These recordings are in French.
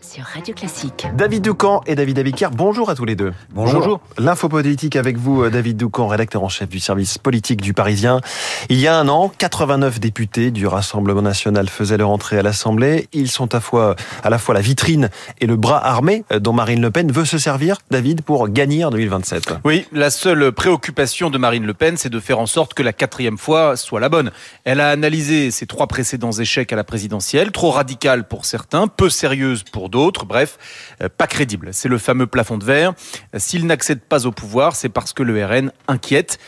sur Radio Classique. David Doucan et David Abiker, bonjour à tous les deux. Bonjour. L'info politique avec vous, euh, David Doucan, rédacteur en chef du service politique du Parisien. Il y a un an, 89 députés du Rassemblement national faisaient leur entrée à l'Assemblée. Ils sont à, fois, à la fois la vitrine et le bras armé euh, dont Marine Le Pen veut se servir, David, pour gagner en 2027. Oui, la seule préoccupation de Marine Le Pen, c'est de faire en sorte que la quatrième fois soit la bonne. Elle a analysé ses trois précédents échecs à la présidentielle, trop radicales pour certains, peu sérieuses pour d'autres, bref, euh, pas crédible. C'est le fameux plafond de verre. S'il n'accède pas au pouvoir, c'est parce que le RN inquiète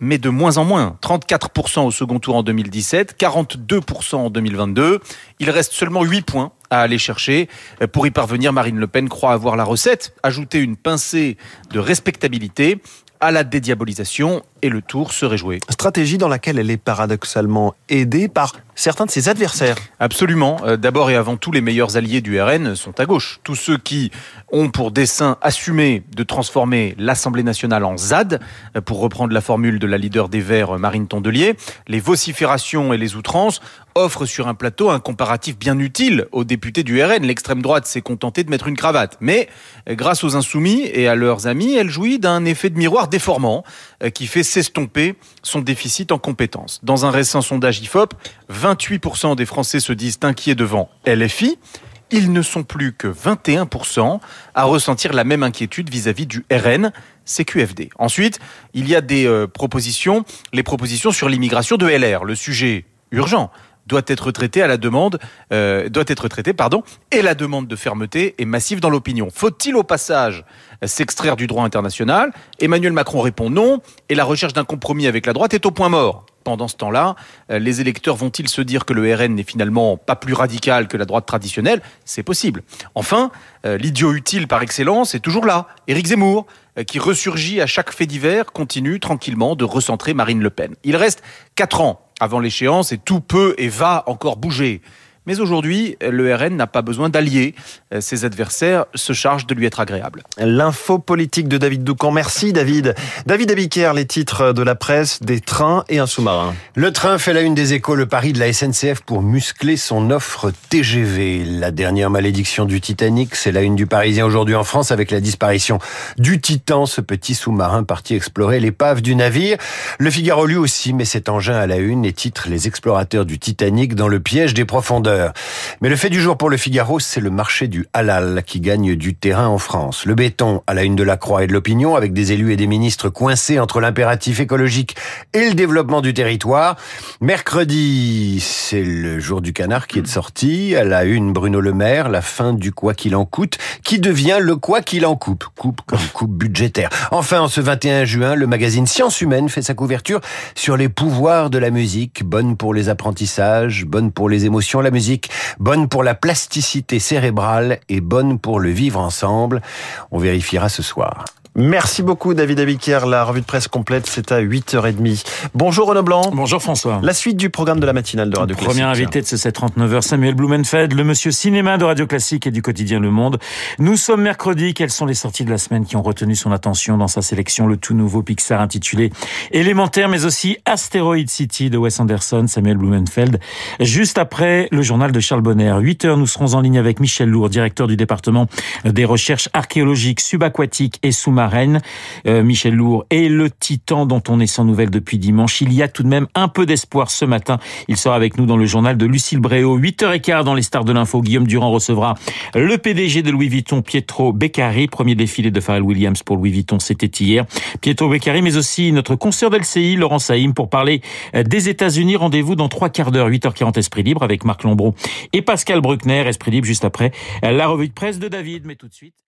mais de moins en moins. 34% au second tour en 2017, 42% en 2022. Il reste seulement 8 points à aller chercher. Pour y parvenir, Marine Le Pen croit avoir la recette, ajouter une pincée de respectabilité à la dédiabolisation et le tour serait joué. Stratégie dans laquelle elle est paradoxalement aidée par certains de ses adversaires. Absolument. Euh, d'abord et avant tout, les meilleurs alliés du RN sont à gauche. Tous ceux qui ont pour dessein assumé de transformer l'Assemblée nationale en ZAD, euh, pour reprendre la formule de la leader des Verts, Marine Tondelier, les vociférations et les outrances offrent sur un plateau un comparatif bien utile aux députés du RN. L'extrême droite s'est contentée de mettre une cravate. Mais euh, grâce aux insoumis et à leurs amis, elle jouit d'un effet de miroir déformant qui fait s'estomper son déficit en compétences. Dans un récent sondage IFOP, 28% des Français se disent inquiets devant LFI. Ils ne sont plus que 21% à ressentir la même inquiétude vis-à-vis du RN, CQFD. Ensuite, il y a des euh, propositions, les propositions sur l'immigration de LR, le sujet urgent doit être traité à la demande, euh, doit être traité, pardon, et la demande de fermeté est massive dans l'opinion. Faut-il au passage s'extraire du droit international? Emmanuel Macron répond non, et la recherche d'un compromis avec la droite est au point mort. Pendant ce temps-là, euh, les électeurs vont-ils se dire que le RN n'est finalement pas plus radical que la droite traditionnelle? C'est possible. Enfin, euh, l'idiot utile par excellence est toujours là, Éric Zemmour, qui ressurgit à chaque fait divers, continue tranquillement de recentrer Marine Le Pen. Il reste quatre ans avant l'échéance et tout peut et va encore bouger. Mais aujourd'hui, le RN n'a pas besoin d'alliés. Ses adversaires se chargent de lui être agréables. L'info politique de David Doucan. Merci David. David Abiker, les titres de la presse, des trains et un sous-marin. Le train fait la une des échos, le pari de la SNCF pour muscler son offre TGV. La dernière malédiction du Titanic, c'est la une du Parisien aujourd'hui en France avec la disparition du Titan, ce petit sous-marin parti explorer l'épave du navire. Le Figaro lui aussi met cet engin à la une et titre Les explorateurs du Titanic dans le piège des profondeurs. Mais le fait du jour pour le Figaro, c'est le marché du halal qui gagne du terrain en France. Le béton à la une de la Croix et de l'opinion, avec des élus et des ministres coincés entre l'impératif écologique et le développement du territoire. Mercredi, c'est le jour du canard qui est de sortie. À la une, Bruno Le Maire, la fin du quoi qu'il en coûte, qui devient le quoi qu'il en coupe. Coupe comme coupe budgétaire. Enfin, en ce 21 juin, le magazine Sciences Humaines fait sa couverture sur les pouvoirs de la musique. Bonne pour les apprentissages, bonne pour les émotions, la musique bonne pour la plasticité cérébrale et bonne pour le vivre ensemble. On vérifiera ce soir. Merci beaucoup David Abiker. La revue de presse complète, c'est à 8h30. Bonjour Renaud Blanc. Bonjour François. La suite du programme de la matinale de Radio Classique. Premier invité de ce 739 h Samuel Blumenfeld, le monsieur cinéma de Radio Classique et du quotidien Le Monde. Nous sommes mercredi. Quelles sont les sorties de la semaine qui ont retenu son attention dans sa sélection Le tout nouveau Pixar intitulé Élémentaire, mais aussi Asteroid City de Wes Anderson, Samuel Blumenfeld. Juste après le journal de Charles Bonner. 8 h nous serons en ligne avec Michel Lourd, directeur du département des recherches archéologiques subaquatiques et sous-marines Euh, Michel Lourd et le Titan dont on est sans nouvelles depuis dimanche. Il y a tout de même un peu d'espoir ce matin. Il sera avec nous dans le journal de Lucille Bréau. 8h15 dans les stars de l'info. Guillaume Durand recevra le PDG de Louis Vuitton, Pietro Beccari. Premier défilé de Pharrell Williams pour Louis Vuitton, c'était hier. Pietro Beccari, mais aussi notre consoeur d'LCI, Laurent Saïm, pour parler des États-Unis. Rendez-vous dans trois quarts d'heure, 8h40 Esprit Libre avec Marc Lombron et Pascal Bruckner. Esprit Libre juste après la revue de presse de David. Mais tout de suite.